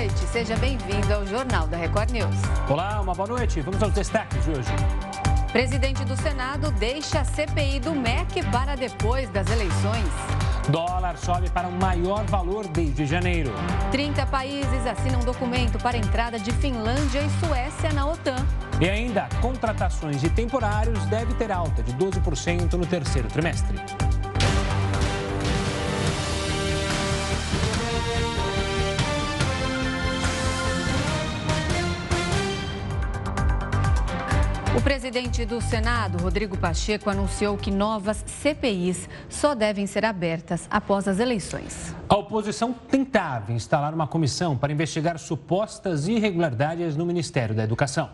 noite. Seja bem-vindo ao Jornal da Record News. Olá, uma boa noite. Vamos aos destaques de hoje. Presidente do Senado deixa a CPI do MEC para depois das eleições. Dólar sobe para o maior valor desde janeiro. 30 países assinam documento para a entrada de Finlândia e Suécia na OTAN. E ainda, contratações de temporários deve ter alta de 12% no terceiro trimestre. O presidente do Senado, Rodrigo Pacheco, anunciou que novas CPIs só devem ser abertas após as eleições. A oposição tentava instalar uma comissão para investigar supostas irregularidades no Ministério da Educação.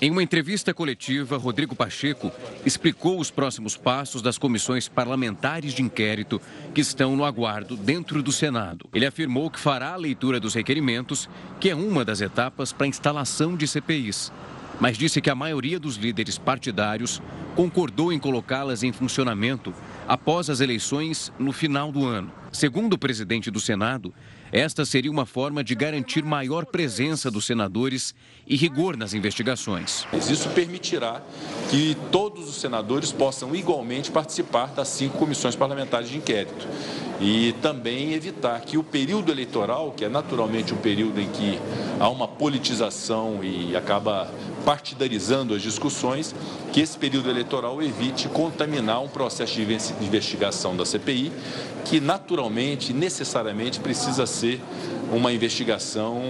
Em uma entrevista coletiva, Rodrigo Pacheco explicou os próximos passos das comissões parlamentares de inquérito que estão no aguardo dentro do Senado. Ele afirmou que fará a leitura dos requerimentos, que é uma das etapas para a instalação de CPIs mas disse que a maioria dos líderes partidários concordou em colocá-las em funcionamento após as eleições no final do ano. Segundo o presidente do Senado, esta seria uma forma de garantir maior presença dos senadores e rigor nas investigações. Isso permitirá que todos os senadores possam igualmente participar das cinco comissões parlamentares de inquérito e também evitar que o período eleitoral, que é naturalmente um período em que há uma politização e acaba partidarizando as discussões, que esse período eleitoral evite contaminar um processo de investigação da CPI, que naturalmente, necessariamente, precisa ser uma investigação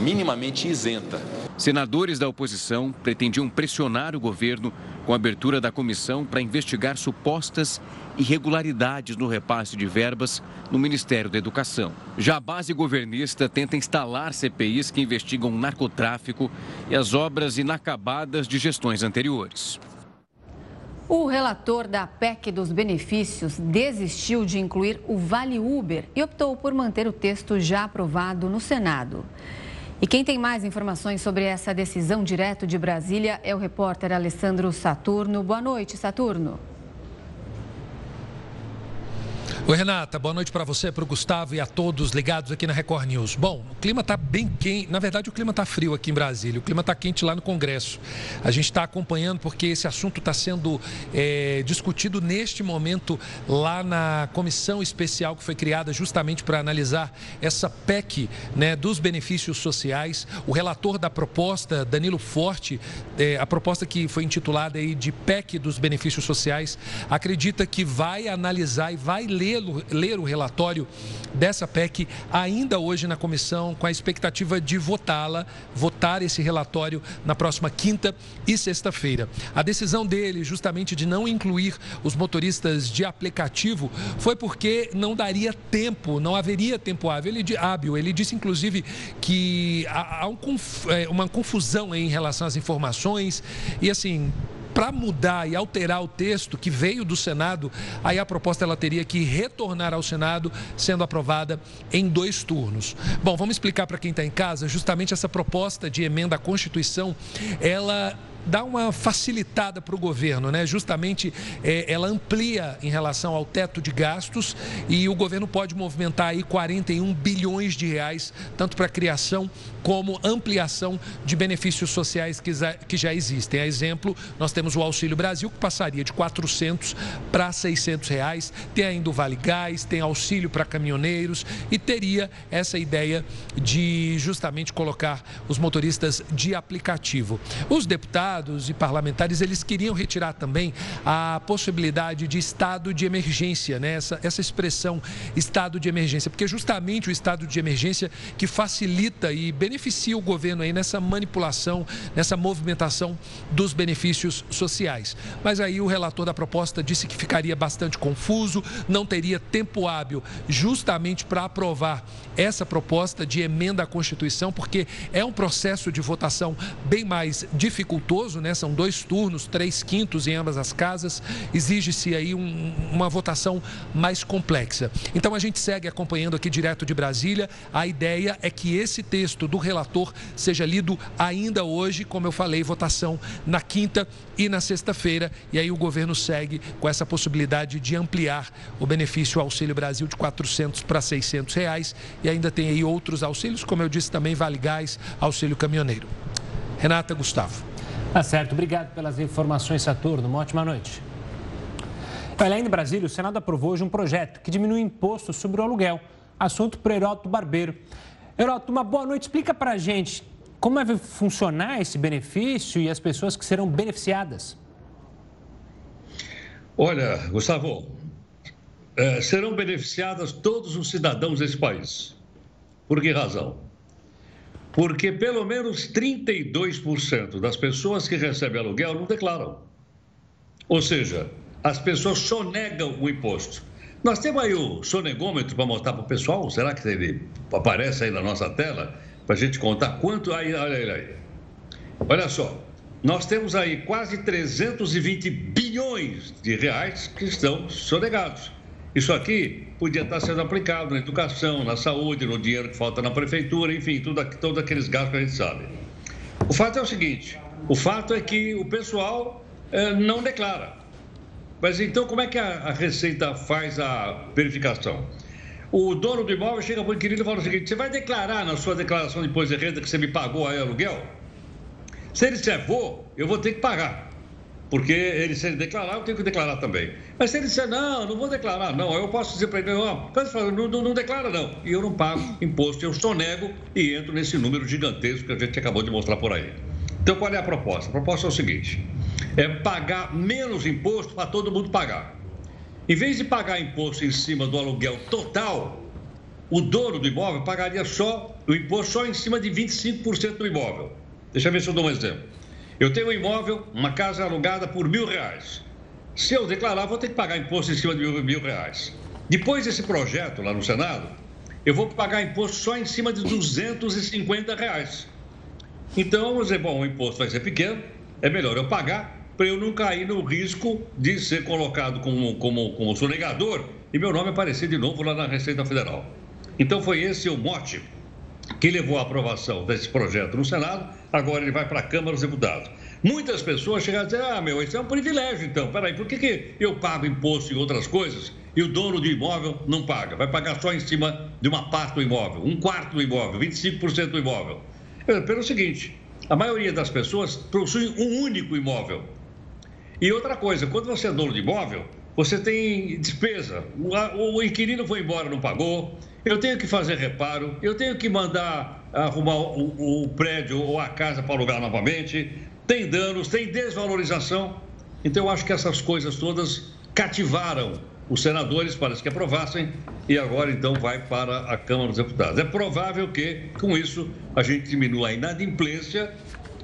minimamente isenta. Senadores da oposição pretendiam pressionar o governo com a abertura da comissão para investigar supostas irregularidades no repasse de verbas no Ministério da Educação. Já a base governista tenta instalar CPIs que investigam narcotráfico e as obras inacabadas de gestões anteriores. O relator da PEC dos benefícios desistiu de incluir o Vale Uber e optou por manter o texto já aprovado no Senado. E quem tem mais informações sobre essa decisão direto de Brasília é o repórter Alessandro Saturno. Boa noite, Saturno. Oi, Renata, boa noite para você, para o Gustavo e a todos ligados aqui na Record News. Bom, o clima está bem quente, na verdade o clima está frio aqui em Brasília, o clima está quente lá no Congresso. A gente está acompanhando porque esse assunto está sendo é, discutido neste momento lá na comissão especial que foi criada justamente para analisar essa PEC né, dos benefícios sociais. O relator da proposta, Danilo Forte, é, a proposta que foi intitulada aí de PEC dos benefícios sociais, acredita que vai analisar e vai ler ler o relatório dessa PEC ainda hoje na comissão, com a expectativa de votá-la, votar esse relatório na próxima quinta e sexta-feira. A decisão dele, justamente de não incluir os motoristas de aplicativo, foi porque não daria tempo, não haveria tempo hábil. Ele, hábil. Ele disse, inclusive, que há, um, é, uma confusão em relação às informações e, assim, para mudar e alterar o texto que veio do Senado, aí a proposta ela teria que retornar ao Senado, sendo aprovada em dois turnos. Bom, vamos explicar para quem está em casa, justamente essa proposta de emenda à Constituição, ela dá uma facilitada para o governo, né? Justamente é, ela amplia em relação ao teto de gastos e o governo pode movimentar aí 41 bilhões de reais, tanto para criação como ampliação de benefícios sociais que já, que já existem. A exemplo, nós temos o Auxílio Brasil, que passaria de 400 para 600 reais, tem ainda o Vale Gás, tem auxílio para caminhoneiros e teria essa ideia de justamente colocar os motoristas de aplicativo. Os deputados deputados e parlamentares, eles queriam retirar também a possibilidade de estado de emergência, né? essa, essa expressão estado de emergência, porque justamente o estado de emergência que facilita e beneficia o governo aí nessa manipulação, nessa movimentação dos benefícios sociais. Mas aí o relator da proposta disse que ficaria bastante confuso, não teria tempo hábil justamente para aprovar essa proposta de emenda à Constituição, porque é um processo de votação bem mais dificultoso rigoroso, né? São dois turnos, três quintos em ambas as casas. Exige-se aí um, uma votação mais complexa. Então a gente segue acompanhando aqui direto de Brasília. A ideia é que esse texto do relator seja lido ainda hoje, como eu falei, votação na quinta e na sexta-feira. E aí o governo segue com essa possibilidade de ampliar o benefício Auxílio Brasil de 400 para 600 reais. E ainda tem aí outros auxílios, como eu disse também, Vale Gás, Auxílio Caminhoneiro. Renata Gustavo. Tá certo, obrigado pelas informações, Saturno. Uma ótima noite. Olha, em Brasília, o Senado aprovou hoje um projeto que diminui o imposto sobre o aluguel. Assunto para Heroto Barbeiro. Heroto, uma boa noite. Explica para a gente como vai funcionar esse benefício e as pessoas que serão beneficiadas. Olha, Gustavo, é, serão beneficiadas todos os cidadãos desse país. Por que razão? Porque pelo menos 32% das pessoas que recebem aluguel não declaram. Ou seja, as pessoas sonegam o imposto. Nós temos aí o sonegômetro para mostrar para o pessoal. Será que ele aparece aí na nossa tela? Para a gente contar quanto. Aí, olha aí, aí. Olha só. Nós temos aí quase 320 bilhões de reais que estão sonegados. Isso aqui podia estar sendo aplicado na educação, na saúde, no dinheiro que falta na prefeitura, enfim, tudo, todos aqueles gastos que a gente sabe. O fato é o seguinte: o fato é que o pessoal eh, não declara. Mas então, como é que a, a Receita faz a verificação? O dono do imóvel chega para o inquilino e fala o seguinte: você vai declarar na sua declaração de imposto de renda que você me pagou aí aluguel? Se ele disser vou, eu vou ter que pagar. Porque ele, se ele declarar, eu tenho que declarar também. Mas se ele disser, não, não vou declarar, não, eu posso dizer para ele, não, não, não, não declara, não. E eu não pago imposto, eu sonego e entro nesse número gigantesco que a gente acabou de mostrar por aí. Então, qual é a proposta? A proposta é o seguinte: é pagar menos imposto para todo mundo pagar. Em vez de pagar imposto em cima do aluguel total, o dono do imóvel pagaria só o imposto só em cima de 25% do imóvel. Deixa eu ver se eu dou um exemplo. Eu tenho um imóvel, uma casa alugada por mil reais. Se eu declarar, vou ter que pagar imposto em cima de mil, mil reais. Depois desse projeto lá no Senado, eu vou pagar imposto só em cima de 250 reais. Então, vamos dizer, bom, o imposto vai ser pequeno, é melhor eu pagar para eu não cair no risco de ser colocado como, como, como sonegador e meu nome aparecer de novo lá na Receita Federal. Então, foi esse o mote que levou à aprovação desse projeto no Senado, agora ele vai para a Câmara dos Deputados. Muitas pessoas chegam a dizer, ah, meu, isso é um privilégio, então, peraí, por que, que eu pago imposto em outras coisas e o dono do imóvel não paga? Vai pagar só em cima de uma parte do imóvel, um quarto do imóvel, 25% do imóvel. Pelo seguinte, a maioria das pessoas possui um único imóvel. E outra coisa, quando você é dono de imóvel, você tem despesa. O inquilino foi embora, não pagou. Eu tenho que fazer reparo. Eu tenho que mandar arrumar o, o prédio ou a casa para alugar novamente. Tem danos, tem desvalorização. Então, eu acho que essas coisas todas cativaram os senadores para que aprovassem e agora então vai para a Câmara dos Deputados. É provável que, com isso, a gente diminua a inadimplência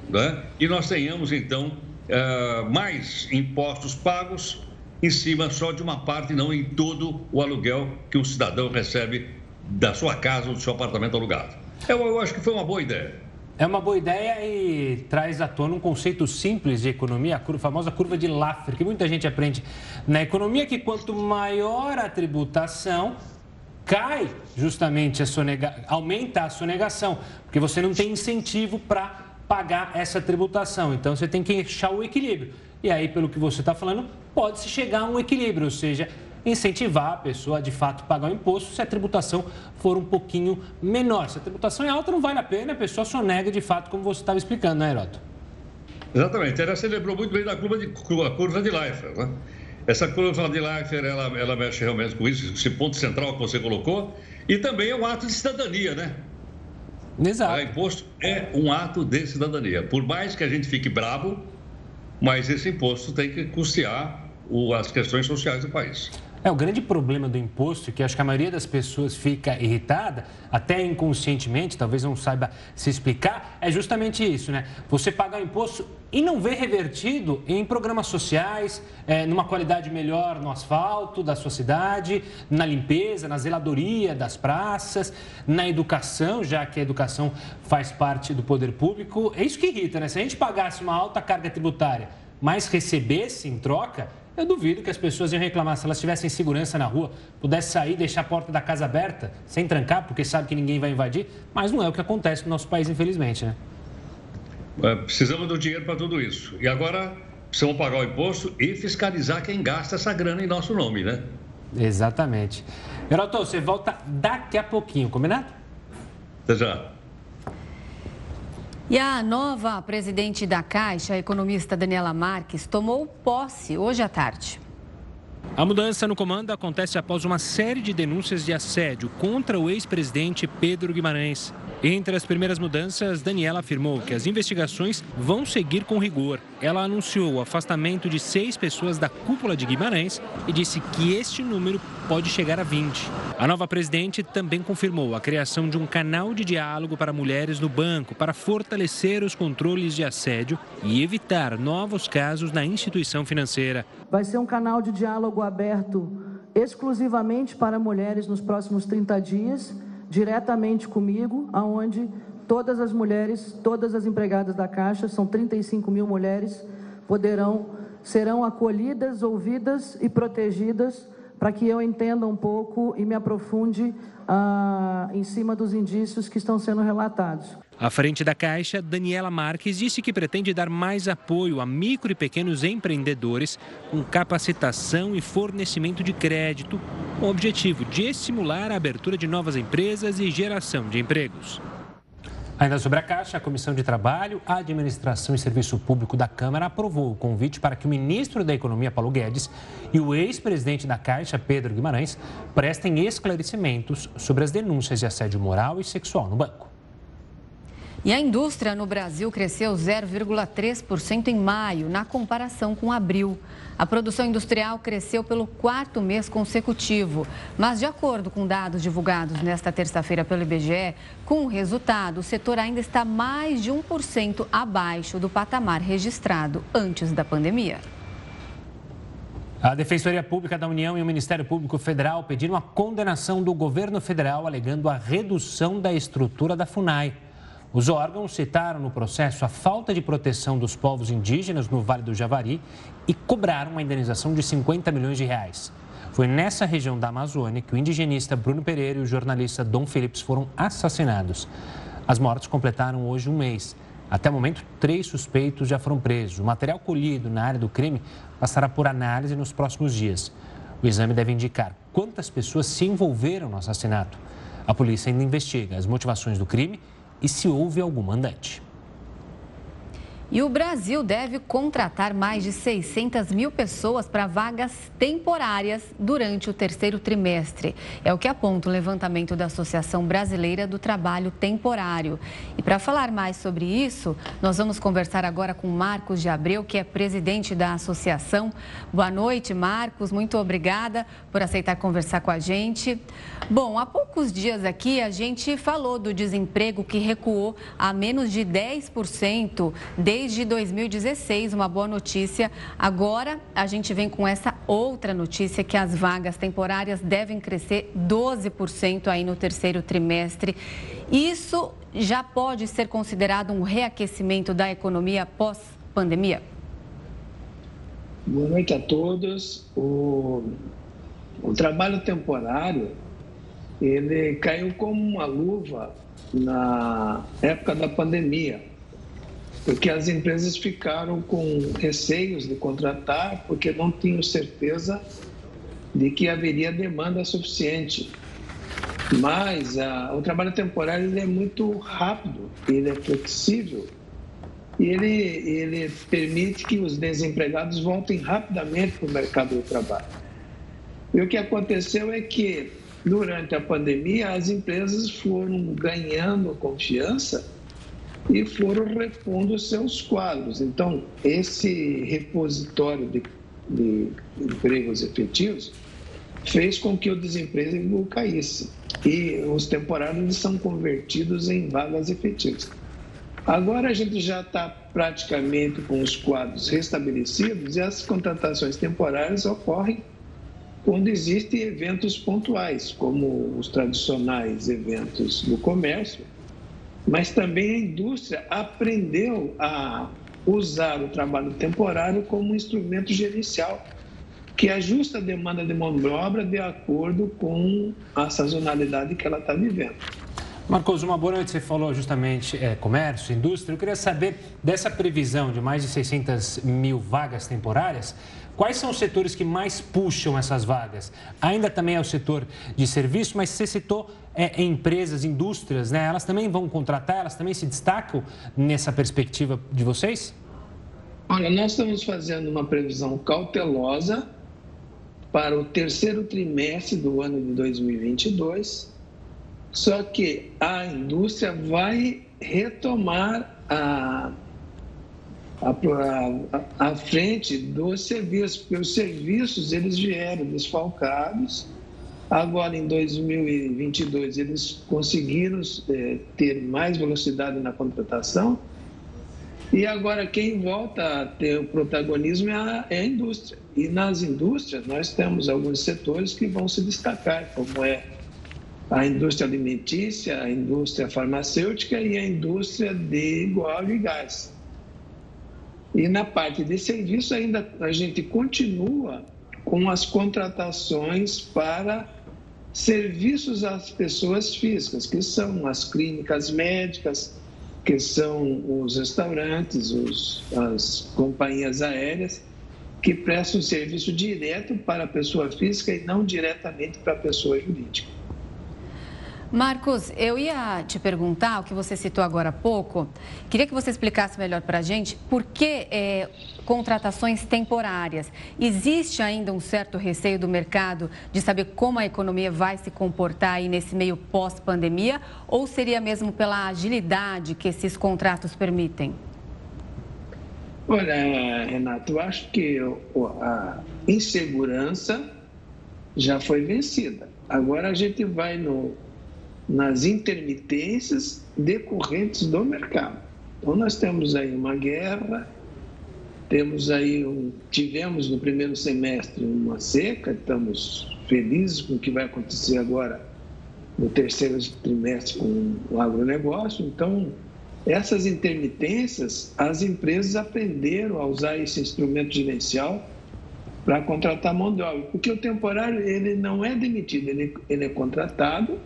né? e nós tenhamos então uh, mais impostos pagos em cima só de uma parte, não em todo o aluguel que o cidadão recebe da sua casa ou do seu apartamento alugado. Eu, eu acho que foi uma boa ideia. É uma boa ideia e traz à tona um conceito simples de economia, a famosa curva de Laffer, que muita gente aprende na economia, que quanto maior a tributação, cai justamente a sonega... aumenta a sonegação, porque você não tem incentivo para pagar essa tributação. Então você tem que achar o equilíbrio. E aí, pelo que você está falando, pode-se chegar a um equilíbrio, ou seja, incentivar a pessoa a de fato pagar o imposto se a tributação for um pouquinho menor. Se a tributação é alta, não vale a pena, a pessoa só nega de fato, como você estava explicando, né, Heroto? Exatamente. Ela se lembrou muito bem da curva de, curva de Leifert, né? Essa curva de Leifert, ela, ela mexe realmente com isso, esse ponto central que você colocou, e também é um ato de cidadania, né? Exato. O imposto é um ato de cidadania. Por mais que a gente fique bravo, mas esse imposto tem que custear as questões sociais do país. É, o grande problema do imposto, que acho que a maioria das pessoas fica irritada, até inconscientemente, talvez não saiba se explicar, é justamente isso, né? Você pagar o imposto e não ver revertido em programas sociais, é, numa qualidade melhor no asfalto da sua cidade, na limpeza, na zeladoria das praças, na educação, já que a educação faz parte do poder público. É isso que irrita, né? Se a gente pagasse uma alta carga tributária, mas recebesse em troca eu duvido que as pessoas iam reclamar se elas tivessem segurança na rua, pudesse sair, deixar a porta da casa aberta, sem trancar, porque sabe que ninguém vai invadir. Mas não é o que acontece no nosso país, infelizmente, né? É, precisamos do dinheiro para tudo isso. E agora precisamos pagar o imposto e fiscalizar quem gasta essa grana em nosso nome, né? Exatamente. Geraldo, você volta daqui a pouquinho, combinado? Até já. E a nova presidente da Caixa, a economista Daniela Marques, tomou posse hoje à tarde. A mudança no comando acontece após uma série de denúncias de assédio contra o ex-presidente Pedro Guimarães. Entre as primeiras mudanças, Daniela afirmou que as investigações vão seguir com rigor. Ela anunciou o afastamento de seis pessoas da cúpula de Guimarães e disse que este número pode chegar a 20. A nova presidente também confirmou a criação de um canal de diálogo para mulheres no banco para fortalecer os controles de assédio e evitar novos casos na instituição financeira. Vai ser um canal de diálogo aberto exclusivamente para mulheres nos próximos 30 dias diretamente comigo, aonde todas as mulheres, todas as empregadas da Caixa, são 35 mil mulheres, poderão, serão acolhidas, ouvidas e protegidas para que eu entenda um pouco e me aprofunde ah, em cima dos indícios que estão sendo relatados. À frente da Caixa, Daniela Marques disse que pretende dar mais apoio a micro e pequenos empreendedores com capacitação e fornecimento de crédito, com o objetivo de estimular a abertura de novas empresas e geração de empregos. Ainda sobre a Caixa, a Comissão de Trabalho, Administração e Serviço Público da Câmara aprovou o convite para que o ministro da Economia, Paulo Guedes, e o ex-presidente da Caixa, Pedro Guimarães, prestem esclarecimentos sobre as denúncias de assédio moral e sexual no banco. E a indústria no Brasil cresceu 0,3% em maio, na comparação com abril. A produção industrial cresceu pelo quarto mês consecutivo. Mas, de acordo com dados divulgados nesta terça-feira pelo IBGE, com o resultado, o setor ainda está mais de 1% abaixo do patamar registrado antes da pandemia. A Defensoria Pública da União e o Ministério Público Federal pediram a condenação do governo federal alegando a redução da estrutura da FUNAI. Os órgãos citaram no processo a falta de proteção dos povos indígenas no Vale do Javari e cobraram uma indenização de 50 milhões de reais. Foi nessa região da Amazônia que o indigenista Bruno Pereira e o jornalista Dom Phillips foram assassinados. As mortes completaram hoje um mês. Até o momento, três suspeitos já foram presos. O material colhido na área do crime passará por análise nos próximos dias. O exame deve indicar quantas pessoas se envolveram no assassinato. A polícia ainda investiga as motivações do crime e se houve algum mandante. E o Brasil deve contratar mais de 600 mil pessoas para vagas temporárias durante o terceiro trimestre. É o que aponta o levantamento da Associação Brasileira do Trabalho Temporário. E para falar mais sobre isso, nós vamos conversar agora com Marcos de Abreu, que é presidente da associação. Boa noite, Marcos. Muito obrigada por aceitar conversar com a gente. Bom, há poucos dias aqui a gente falou do desemprego que recuou a menos de 10% desde 2016. Uma boa notícia. Agora a gente vem com essa outra notícia que as vagas temporárias devem crescer 12% aí no terceiro trimestre. Isso já pode ser considerado um reaquecimento da economia pós-pandemia? Boa noite a todos. O, o trabalho temporário ele caiu como uma luva na época da pandemia, porque as empresas ficaram com receios de contratar porque não tinham certeza de que haveria demanda suficiente. Mas a, o trabalho temporário ele é muito rápido, ele é flexível e ele, ele permite que os desempregados voltem rapidamente para o mercado do trabalho. E o que aconteceu é que durante a pandemia, as empresas foram ganhando confiança e foram repondo seus quadros. Então, esse repositório de, de empregos efetivos fez com que o desemprego caísse e os temporários são convertidos em vagas efetivas. Agora a gente já está praticamente com os quadros restabelecidos e as contratações temporárias ocorrem quando existem eventos pontuais, como os tradicionais eventos do comércio, mas também a indústria aprendeu a usar o trabalho temporário como um instrumento gerencial que ajusta a demanda de mão de obra de acordo com a sazonalidade que ela está vivendo. Marcos, uma boa noite. Você falou justamente é, comércio, indústria. Eu queria saber dessa previsão de mais de 600 mil vagas temporárias. Quais são os setores que mais puxam essas vagas? Ainda também é o setor de serviço, mas você citou é, empresas, indústrias, né? Elas também vão contratar, elas também se destacam nessa perspectiva de vocês? Olha, nós estamos fazendo uma previsão cautelosa para o terceiro trimestre do ano de 2022, só que a indústria vai retomar a, a frente dos serviços, porque os serviços eles vieram desfalcados, agora em 2022 eles conseguiram é, ter mais velocidade na contratação, e agora quem volta a ter o protagonismo é a, é a, indústria. E nas indústrias nós temos alguns setores que vão se destacar, como é a indústria alimentícia, a indústria farmacêutica e a indústria de óleo e gás. E na parte de serviço ainda a gente continua com as contratações para serviços às pessoas físicas, que são as clínicas médicas, que são os restaurantes, os, as companhias aéreas, que prestam serviço direto para a pessoa física e não diretamente para a pessoa jurídica. Marcos, eu ia te perguntar o que você citou agora há pouco. Queria que você explicasse melhor para a gente por que é, contratações temporárias. Existe ainda um certo receio do mercado de saber como a economia vai se comportar aí nesse meio pós-pandemia? Ou seria mesmo pela agilidade que esses contratos permitem? Olha, Renato, eu acho que a insegurança já foi vencida. Agora a gente vai no nas intermitências decorrentes do mercado. Então nós temos aí uma guerra, temos aí um, tivemos no primeiro semestre uma seca, estamos felizes com o que vai acontecer agora no terceiro trimestre com o agronegócio. Então, essas intermitências, as empresas aprenderam a usar esse instrumento gerencial para contratar mão de obra, porque o temporário ele não é demitido, ele, ele é contratado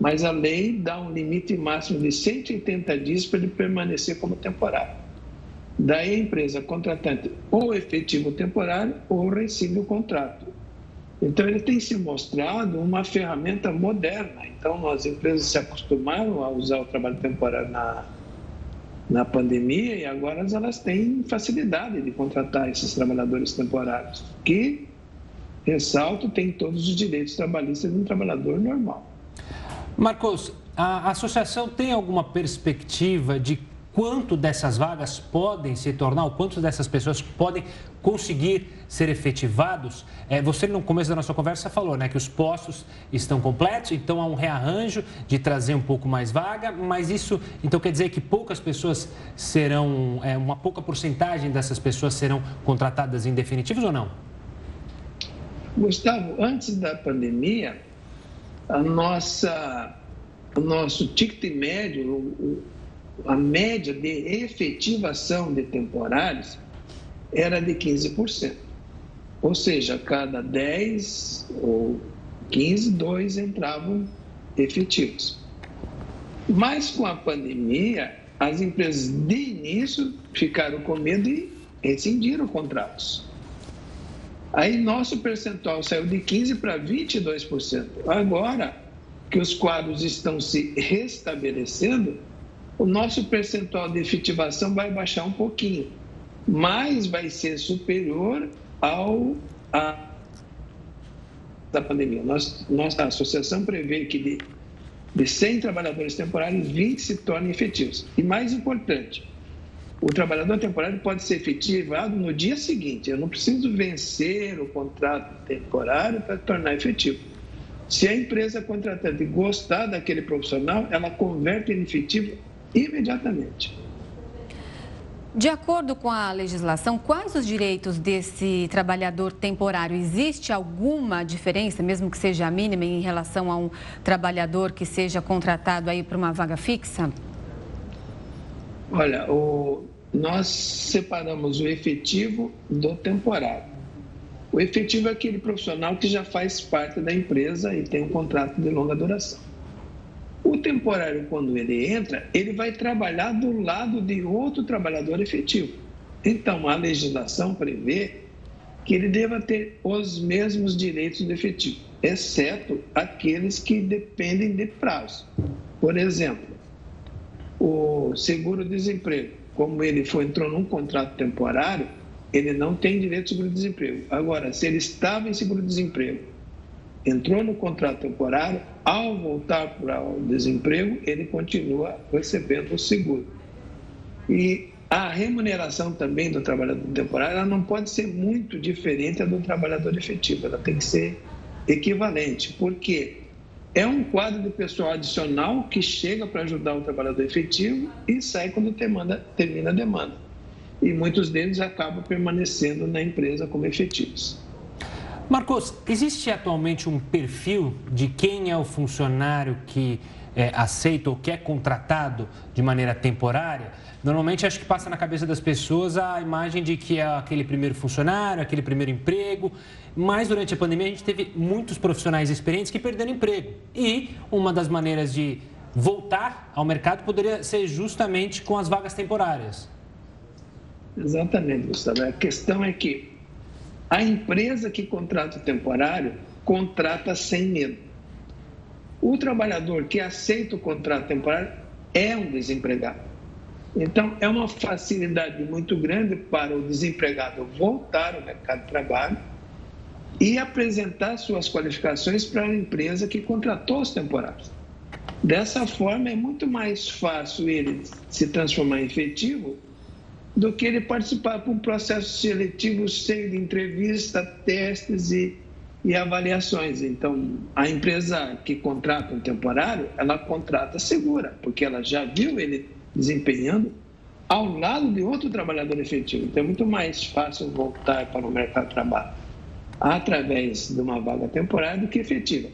mas a lei dá um limite máximo de 180 dias para ele permanecer como temporário. Daí a empresa contratante ou efetiva o temporário ou rescinde o contrato. Então ele tem se mostrado uma ferramenta moderna. Então as empresas se acostumaram a usar o trabalho temporário na, na pandemia e agora elas têm facilidade de contratar esses trabalhadores temporários, que, ressalto, têm todos os direitos trabalhistas de um trabalhador normal. Marcos, a associação tem alguma perspectiva de quanto dessas vagas podem se tornar, ou quantas dessas pessoas podem conseguir ser efetivados? É, você, no começo da nossa conversa, falou né, que os postos estão completos, então há um rearranjo de trazer um pouco mais vaga, mas isso então quer dizer que poucas pessoas serão, é, uma pouca porcentagem dessas pessoas serão contratadas em definitivos ou não? Gustavo, antes da pandemia, a nossa, o nosso ticket médio, a média de efetivação de temporários era de 15%. Ou seja, cada 10 ou 15, dois entravam efetivos. Mas com a pandemia, as empresas de início ficaram com medo e rescindiram contratos. Aí nosso percentual saiu de 15% para 22%. Agora que os quadros estão se restabelecendo, o nosso percentual de efetivação vai baixar um pouquinho, mas vai ser superior ao a, da pandemia. Nós, nossa associação prevê que de, de 100 trabalhadores temporários, 20 se tornem efetivos. E mais importante, o trabalhador temporário pode ser efetivado no dia seguinte. Eu não preciso vencer o contrato temporário para tornar efetivo. Se a empresa contratante gostar daquele profissional, ela converte em efetivo imediatamente. De acordo com a legislação, quais os direitos desse trabalhador temporário? Existe alguma diferença, mesmo que seja mínima, em relação a um trabalhador que seja contratado aí para uma vaga fixa? Olha, o, nós separamos o efetivo do temporário. O efetivo é aquele profissional que já faz parte da empresa e tem um contrato de longa duração. O temporário, quando ele entra, ele vai trabalhar do lado de outro trabalhador efetivo. Então, a legislação prevê que ele deva ter os mesmos direitos do efetivo, exceto aqueles que dependem de prazo. Por exemplo, o seguro-desemprego, como ele foi, entrou num contrato temporário, ele não tem direito de seguro-desemprego. Agora, se ele estava em seguro-desemprego, entrou no contrato temporário, ao voltar para o desemprego, ele continua recebendo o seguro. E a remuneração também do trabalhador temporário ela não pode ser muito diferente da do trabalhador efetivo, ela tem que ser equivalente, porque é um quadro de pessoal adicional que chega para ajudar o trabalhador efetivo e sai quando termina, termina a demanda. E muitos deles acabam permanecendo na empresa como efetivos. Marcos, existe atualmente um perfil de quem é o funcionário que é, aceita ou que é contratado de maneira temporária? Normalmente acho que passa na cabeça das pessoas a imagem de que é aquele primeiro funcionário, aquele primeiro emprego, mas durante a pandemia a gente teve muitos profissionais experientes que perderam emprego. E uma das maneiras de voltar ao mercado poderia ser justamente com as vagas temporárias. Exatamente, Gustavo. A questão é que a empresa que contrata o temporário contrata sem medo. O trabalhador que aceita o contrato temporário é um desempregado. Então, é uma facilidade muito grande para o desempregado voltar ao mercado de trabalho e apresentar suas qualificações para a empresa que contratou os temporários. Dessa forma, é muito mais fácil ele se transformar em efetivo do que ele participar de um processo seletivo cheio de entrevista, testes e, e avaliações. Então, a empresa que contrata um temporário, ela contrata segura, porque ela já viu ele desempenhando ao lado de outro trabalhador efetivo. Então, é muito mais fácil voltar para o mercado de trabalho através de uma vaga temporária do que efetiva.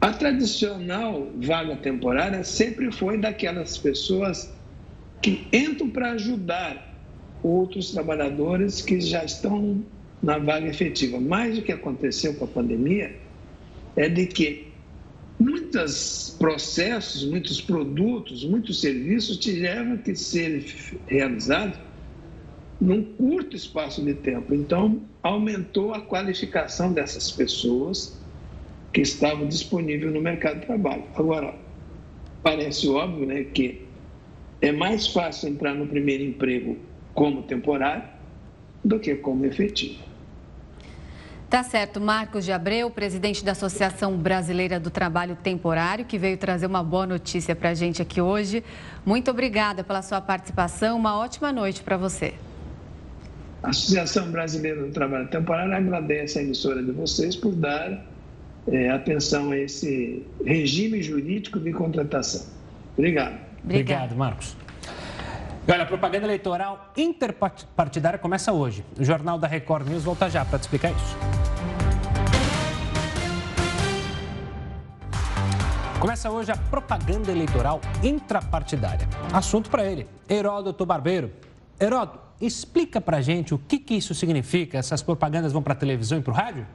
A tradicional vaga temporária sempre foi daquelas pessoas que entram para ajudar outros trabalhadores que já estão na vaga efetiva. Mas o que aconteceu com a pandemia é de que muitos processos, muitos produtos, muitos serviços tiveram que ser realizados num curto espaço de tempo. Então, aumentou a qualificação dessas pessoas que estavam disponíveis no mercado de trabalho. Agora, parece óbvio né, que é mais fácil entrar no primeiro emprego como temporário do que como efetivo. Tá certo. Marcos de Abreu, presidente da Associação Brasileira do Trabalho Temporário, que veio trazer uma boa notícia para a gente aqui hoje. Muito obrigada pela sua participação. Uma ótima noite para você. A Associação Brasileira do Trabalho Temporário agradece a emissora de vocês por dar é, atenção a esse regime jurídico de contratação. Obrigado. Obrigado, Marcos. Olha, a propaganda eleitoral interpartidária começa hoje. O Jornal da Record News volta já para te explicar isso. Começa hoje a propaganda eleitoral intrapartidária. Assunto para ele, Heródoto Barbeiro. Heródoto, explica para gente o que, que isso significa. Essas propagandas vão para a televisão e para o rádio?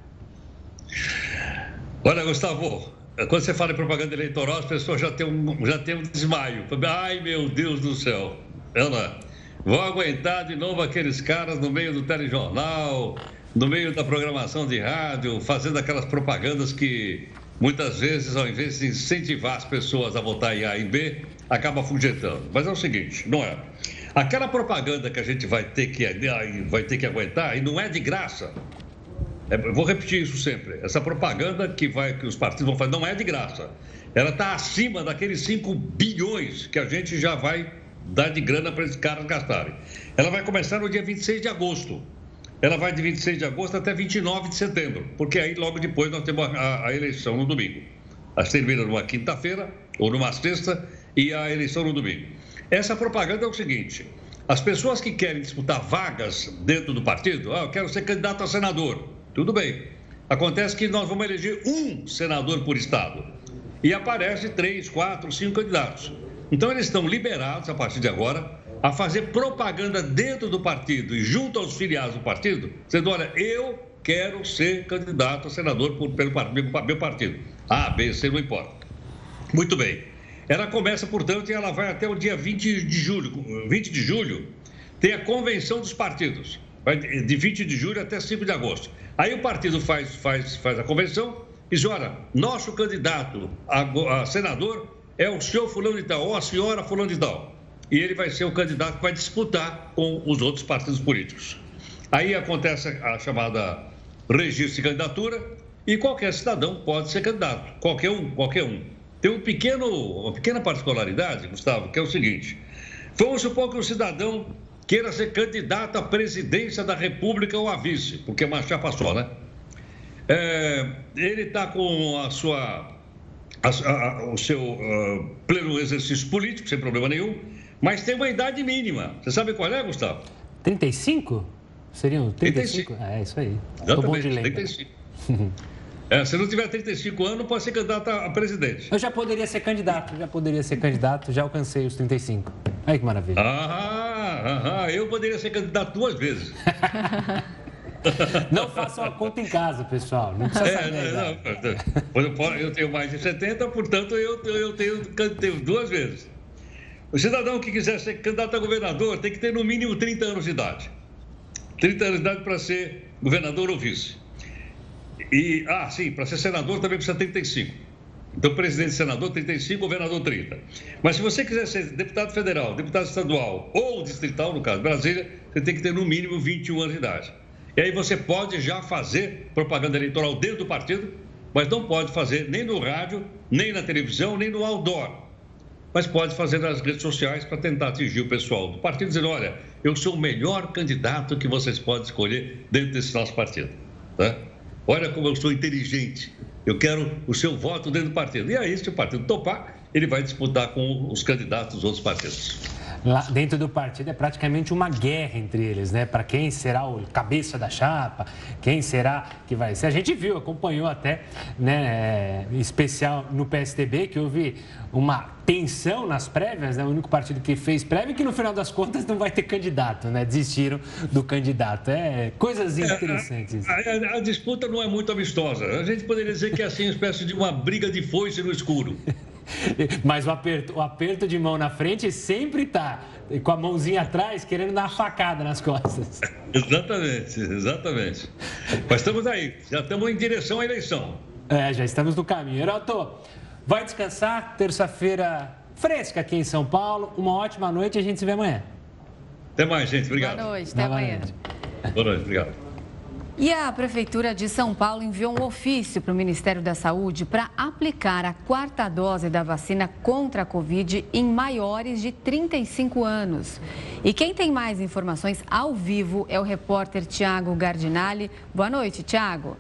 Olha, Gustavo, quando você fala em propaganda eleitoral, as pessoas já têm um, já têm um desmaio. Ai, meu Deus do céu. Ela, vão aguentar de novo aqueles caras no meio do telejornal, no meio da programação de rádio, fazendo aquelas propagandas que muitas vezes, ao invés de incentivar as pessoas a votar em A e B, acaba afugentando. Mas é o seguinte, não é? Aquela propaganda que a gente vai ter que, vai ter que aguentar, e não é de graça. É, vou repetir isso sempre. Essa propaganda que, vai, que os partidos vão fazer não é de graça. Ela está acima daqueles 5 bilhões que a gente já vai dar de grana para esses caras gastarem. Ela vai começar no dia 26 de agosto. Ela vai de 26 de agosto até 29 de setembro, porque aí logo depois nós temos a, a eleição no domingo. As termina numa quinta-feira ou numa sexta e a eleição no domingo. Essa propaganda é o seguinte: as pessoas que querem disputar vagas dentro do partido, ah, eu quero ser candidato a senador, tudo bem. Acontece que nós vamos eleger um senador por estado e aparece três, quatro, cinco candidatos. Então eles estão liberados a partir de agora a fazer propaganda dentro do partido e junto aos filiados do partido, dizendo: olha, eu quero ser candidato a senador por, pelo meu partido. A, B, C, não importa. Muito bem. Ela começa, portanto, e ela vai até o dia 20 de julho. 20 de julho tem a convenção dos partidos. Vai de 20 de julho até 5 de agosto. Aí o partido faz, faz, faz a convenção e diz: olha, nosso candidato a, a senador é o senhor fulano de tal, ou a senhora fulano de tal. E ele vai ser o candidato que vai disputar com os outros partidos políticos. Aí acontece a chamada registro de candidatura e qualquer cidadão pode ser candidato, qualquer um, qualquer um. Tem um pequeno, uma pequena particularidade, Gustavo, que é o seguinte: vamos supor que o cidadão queira ser candidato à presidência da República ou a vice, porque é uma chapa só, né? É, ele está com a sua, a, a, o seu uh, pleno exercício político, sem problema nenhum, mas tem uma idade mínima. Você sabe qual é, Gustavo? 35? Seriam 35? 35. É, isso aí. Exatamente, bom de lembra. 35. É, se não tiver 35 anos, pode ser candidato a presidente. Eu já poderia ser candidato, já poderia ser candidato, já alcancei os 35. Aí que maravilha. Ah, ah, eu poderia ser candidato duas vezes. Não façam a conta em casa, pessoal. Não precisa é, saber. Não, eu tenho mais de 70, portanto, eu, eu tenho, tenho duas vezes. O cidadão que quiser ser candidato a governador tem que ter no mínimo 30 anos de idade. 30 anos de idade para ser governador ou vice. E, ah, sim, para ser senador também precisa 35. Então, presidente e senador, 35, governador, 30. Mas se você quiser ser deputado federal, deputado estadual ou distrital, no caso Brasília, você tem que ter no mínimo 21 anos de idade. E aí você pode já fazer propaganda eleitoral dentro do partido, mas não pode fazer nem no rádio, nem na televisão, nem no outdoor. Mas pode fazer nas redes sociais para tentar atingir o pessoal do partido, dizendo: olha, eu sou o melhor candidato que vocês podem escolher dentro desse nosso partido. Tá? Olha como eu sou inteligente. Eu quero o seu voto dentro do partido. E aí, se o partido topar, ele vai disputar com os candidatos dos outros partidos. Lá dentro do partido é praticamente uma guerra entre eles, né? Para quem será o cabeça da chapa, quem será que vai ser. A gente viu, acompanhou até, né, em especial no PSDB, que houve uma tensão nas prévias, né? O único partido que fez prévia que no final das contas não vai ter candidato, né? Desistiram do candidato. É coisas é, interessantes. a, a, a, disputa não é muito amistosa. A gente poderia dizer que é assim, uma espécie de uma briga de foice no escuro. Mas o aperto, o aperto de mão na frente sempre está com a mãozinha atrás, querendo dar uma facada nas costas. Exatamente, exatamente. Mas estamos aí, já estamos em direção à eleição. É, já estamos no caminho. Heroto, vai descansar, terça-feira fresca aqui em São Paulo. Uma ótima noite e a gente se vê amanhã. Até mais, gente. Obrigado. Boa noite, até Boa amanhã. Noite. Boa noite, obrigado. E a Prefeitura de São Paulo enviou um ofício para o Ministério da Saúde para aplicar a quarta dose da vacina contra a Covid em maiores de 35 anos. E quem tem mais informações ao vivo é o repórter Tiago Gardinali. Boa noite, Tiago.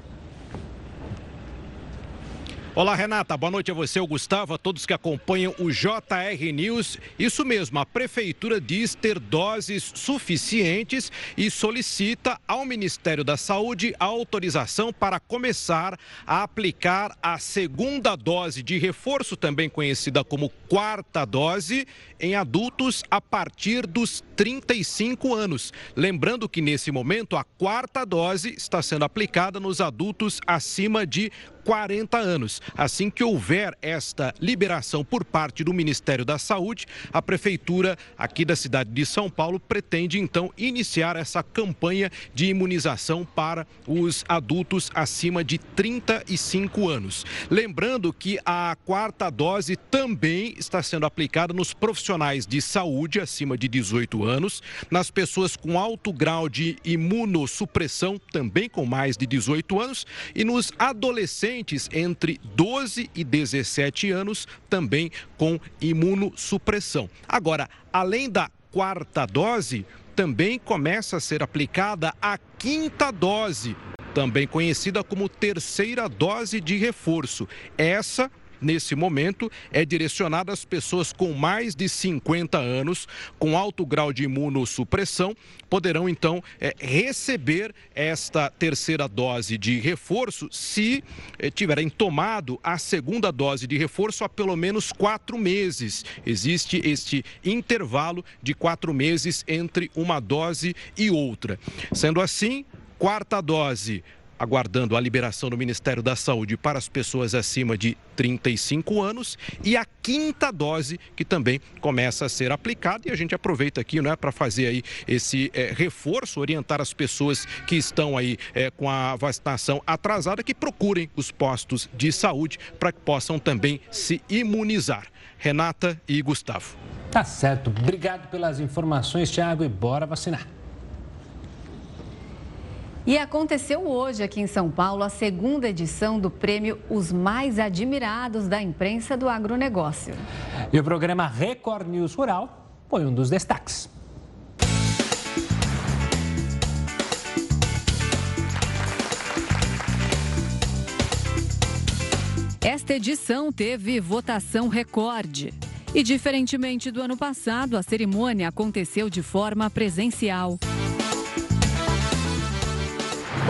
Olá, Renata. Boa noite a você, o Gustavo, a todos que acompanham o JR News. Isso mesmo, a Prefeitura diz ter doses suficientes e solicita ao Ministério da Saúde a autorização para começar a aplicar a segunda dose de reforço, também conhecida como quarta dose, em adultos a partir dos 35 anos. Lembrando que nesse momento a quarta dose está sendo aplicada nos adultos acima de 40 anos. Assim que houver esta liberação por parte do Ministério da Saúde, a Prefeitura aqui da cidade de São Paulo pretende então iniciar essa campanha de imunização para os adultos acima de 35 anos. Lembrando que a quarta dose também está sendo aplicada nos profissionais de saúde acima de 18 anos, nas pessoas com alto grau de imunossupressão, também com mais de 18 anos, e nos adolescentes adolescentes entre 12 e 17 anos também com imunossupressão. Agora, além da quarta dose, também começa a ser aplicada a quinta dose, também conhecida como terceira dose de reforço. Essa nesse momento, é direcionada às pessoas com mais de 50 anos, com alto grau de imunossupressão, poderão então é, receber esta terceira dose de reforço se é, tiverem tomado a segunda dose de reforço há pelo menos quatro meses. Existe este intervalo de quatro meses entre uma dose e outra. Sendo assim, quarta dose aguardando a liberação do Ministério da Saúde para as pessoas acima de 35 anos e a quinta dose que também começa a ser aplicada e a gente aproveita aqui né, para fazer aí esse é, reforço, orientar as pessoas que estão aí é, com a vacinação atrasada que procurem os postos de saúde para que possam também se imunizar. Renata e Gustavo. Tá certo. Obrigado pelas informações, Thiago, e bora vacinar. E aconteceu hoje aqui em São Paulo a segunda edição do prêmio Os Mais Admirados da Imprensa do Agronegócio. E o programa Record News Rural foi um dos destaques. Esta edição teve votação recorde. E, diferentemente do ano passado, a cerimônia aconteceu de forma presencial.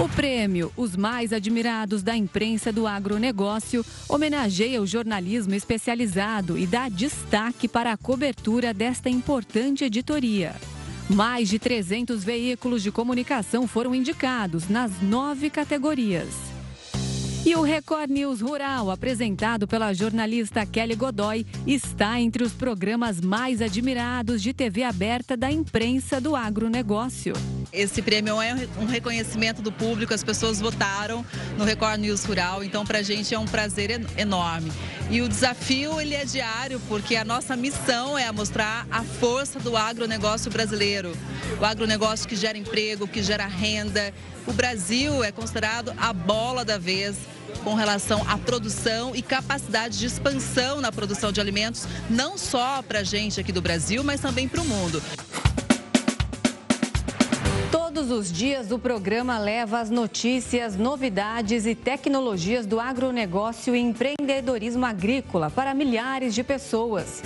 O prêmio Os Mais Admirados da Imprensa do Agronegócio homenageia o jornalismo especializado e dá destaque para a cobertura desta importante editoria. Mais de 300 veículos de comunicação foram indicados nas nove categorias. E o Record News Rural, apresentado pela jornalista Kelly Godoy, está entre os programas mais admirados de TV aberta da imprensa do agronegócio. Esse prêmio é um reconhecimento do público, as pessoas votaram no Record News Rural, então para a gente é um prazer enorme. E o desafio ele é diário, porque a nossa missão é mostrar a força do agronegócio brasileiro. O agronegócio que gera emprego, que gera renda. O Brasil é considerado a bola da vez com relação à produção e capacidade de expansão na produção de alimentos, não só para a gente aqui do Brasil, mas também para o mundo. Todos os dias, o programa leva as notícias, novidades e tecnologias do agronegócio e empreendedorismo agrícola para milhares de pessoas.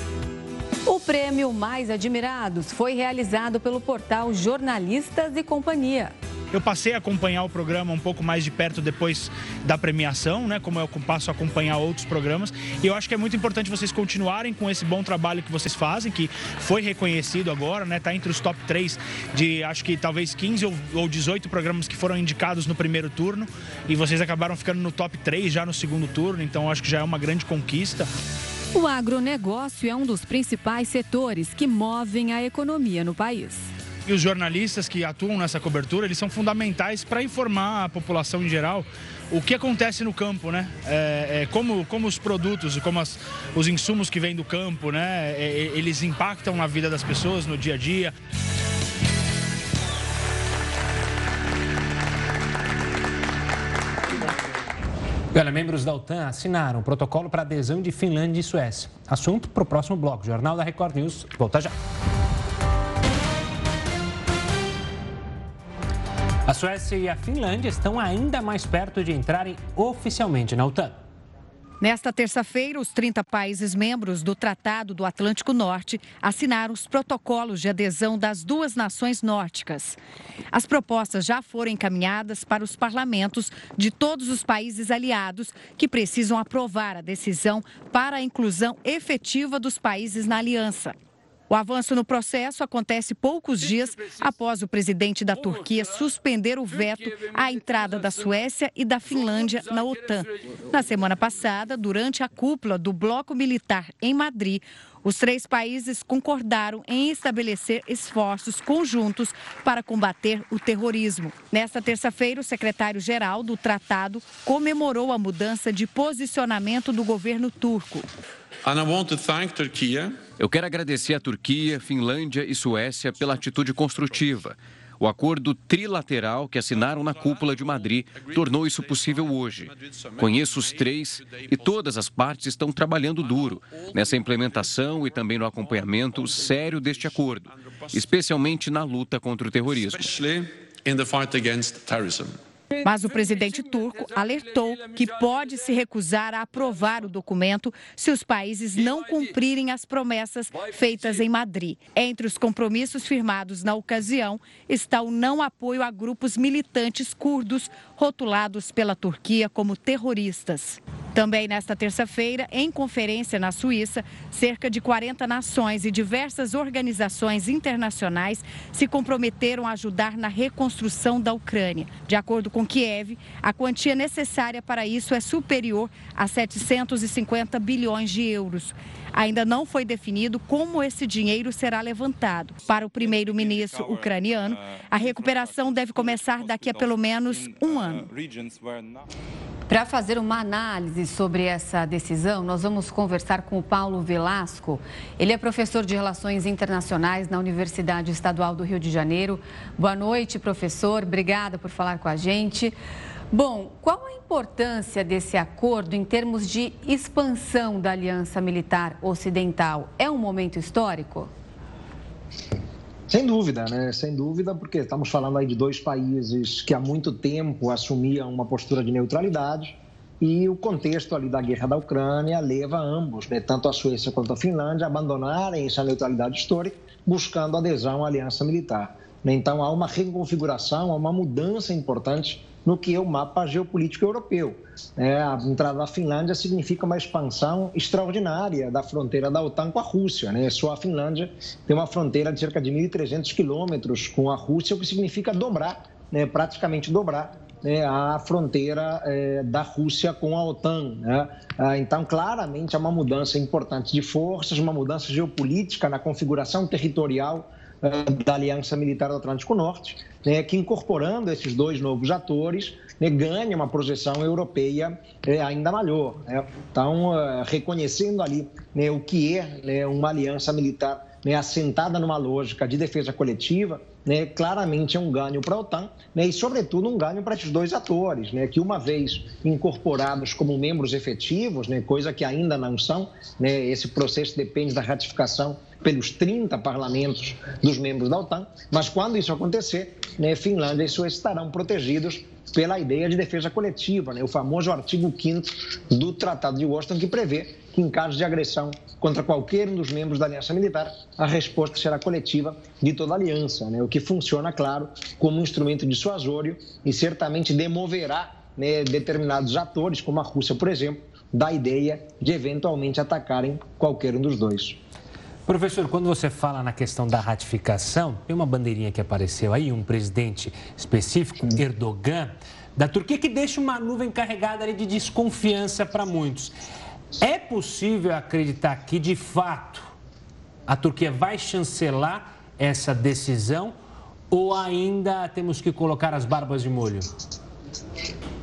O prêmio Mais Admirados foi realizado pelo portal Jornalistas e Companhia. Eu passei a acompanhar o programa um pouco mais de perto depois da premiação, né? Como eu passo a acompanhar outros programas. E eu acho que é muito importante vocês continuarem com esse bom trabalho que vocês fazem, que foi reconhecido agora, né? Tá entre os top 3 de acho que talvez 15 ou 18 programas que foram indicados no primeiro turno. E vocês acabaram ficando no top 3 já no segundo turno, então acho que já é uma grande conquista. O agronegócio é um dos principais setores que movem a economia no país. E os jornalistas que atuam nessa cobertura, eles são fundamentais para informar a população em geral o que acontece no campo, né? É, é, como, como os produtos, como as, os insumos que vêm do campo, né? É, é, eles impactam na vida das pessoas no dia a dia. Olha, membros da OTAN assinaram um protocolo para adesão de Finlândia e Suécia. Assunto para o próximo bloco. Jornal da Record News. Volta já. A Suécia e a Finlândia estão ainda mais perto de entrarem oficialmente na OTAN. Nesta terça-feira, os 30 países membros do Tratado do Atlântico Norte assinaram os protocolos de adesão das duas nações nórdicas. As propostas já foram encaminhadas para os parlamentos de todos os países aliados, que precisam aprovar a decisão para a inclusão efetiva dos países na aliança. O avanço no processo acontece poucos dias após o presidente da Turquia suspender o veto à entrada da Suécia e da Finlândia na OTAN. Na semana passada, durante a cúpula do bloco militar em Madrid, os três países concordaram em estabelecer esforços conjuntos para combater o terrorismo. Nesta terça-feira, o secretário-geral do tratado comemorou a mudança de posicionamento do governo turco. Eu quero agradecer a Turquia, Finlândia e Suécia pela atitude construtiva. O acordo trilateral que assinaram na cúpula de Madrid tornou isso possível hoje. Conheço os três e todas as partes estão trabalhando duro nessa implementação e também no acompanhamento sério deste acordo, especialmente na luta contra o terrorismo. Mas o presidente turco alertou que pode se recusar a aprovar o documento se os países não cumprirem as promessas feitas em Madrid. Entre os compromissos firmados na ocasião está o não apoio a grupos militantes curdos rotulados pela Turquia como terroristas. Também nesta terça-feira, em conferência na Suíça, cerca de 40 nações e diversas organizações internacionais se comprometeram a ajudar na reconstrução da Ucrânia. De acordo com Kiev, a quantia necessária para isso é superior a 750 bilhões de euros. Ainda não foi definido como esse dinheiro será levantado. Para o primeiro-ministro ucraniano, a recuperação deve começar daqui a pelo menos um ano. Para fazer uma análise sobre essa decisão, nós vamos conversar com o Paulo Velasco. Ele é professor de Relações Internacionais na Universidade Estadual do Rio de Janeiro. Boa noite, professor. Obrigada por falar com a gente. Bom, qual a importância desse acordo em termos de expansão da aliança militar ocidental? É um momento histórico? Sem dúvida, né? Sem dúvida, porque estamos falando aí de dois países que há muito tempo assumiam uma postura de neutralidade e o contexto ali da guerra da Ucrânia leva ambos, né, tanto a Suécia quanto a Finlândia, a abandonarem essa neutralidade histórica, buscando adesão à aliança militar. Então há uma reconfiguração, há uma mudança importante no que é o mapa geopolítico europeu. É, a entrada da Finlândia significa uma expansão extraordinária da fronteira da OTAN com a Rússia. Né? Só a Finlândia tem uma fronteira de cerca de 1.300 quilômetros com a Rússia, o que significa dobrar, né? praticamente dobrar né, a fronteira é, da Rússia com a OTAN. Né? Ah, então, claramente, há uma mudança importante de forças, uma mudança geopolítica na configuração territorial da Aliança Militar do Atlântico Norte, né, que incorporando esses dois novos atores, né, ganha uma projeção europeia é, ainda maior. Né? Então, uh, reconhecendo ali né, o que é né, uma aliança militar né, assentada numa lógica de defesa coletiva, né, claramente é um ganho para a OTAN né, e, sobretudo, um ganho para esses dois atores, né, que, uma vez incorporados como membros efetivos, né, coisa que ainda não são, né, esse processo depende da ratificação pelos 30 parlamentos dos membros da OTAN, mas quando isso acontecer, né, Finlândia e Suécia estarão protegidos pela ideia de defesa coletiva, o famoso artigo 5 do Tratado de Washington, que prevê que, em caso de agressão contra qualquer um dos membros da aliança militar, a resposta será coletiva de toda a aliança, né, o que funciona, claro, como um instrumento dissuasório e certamente demoverá né, determinados atores, como a Rússia, por exemplo, da ideia de eventualmente atacarem qualquer um dos dois. Professor, quando você fala na questão da ratificação, tem uma bandeirinha que apareceu aí, um presidente específico, Erdogan, da Turquia, que deixa uma nuvem carregada de desconfiança para muitos. É possível acreditar que, de fato, a Turquia vai chancelar essa decisão ou ainda temos que colocar as barbas de molho?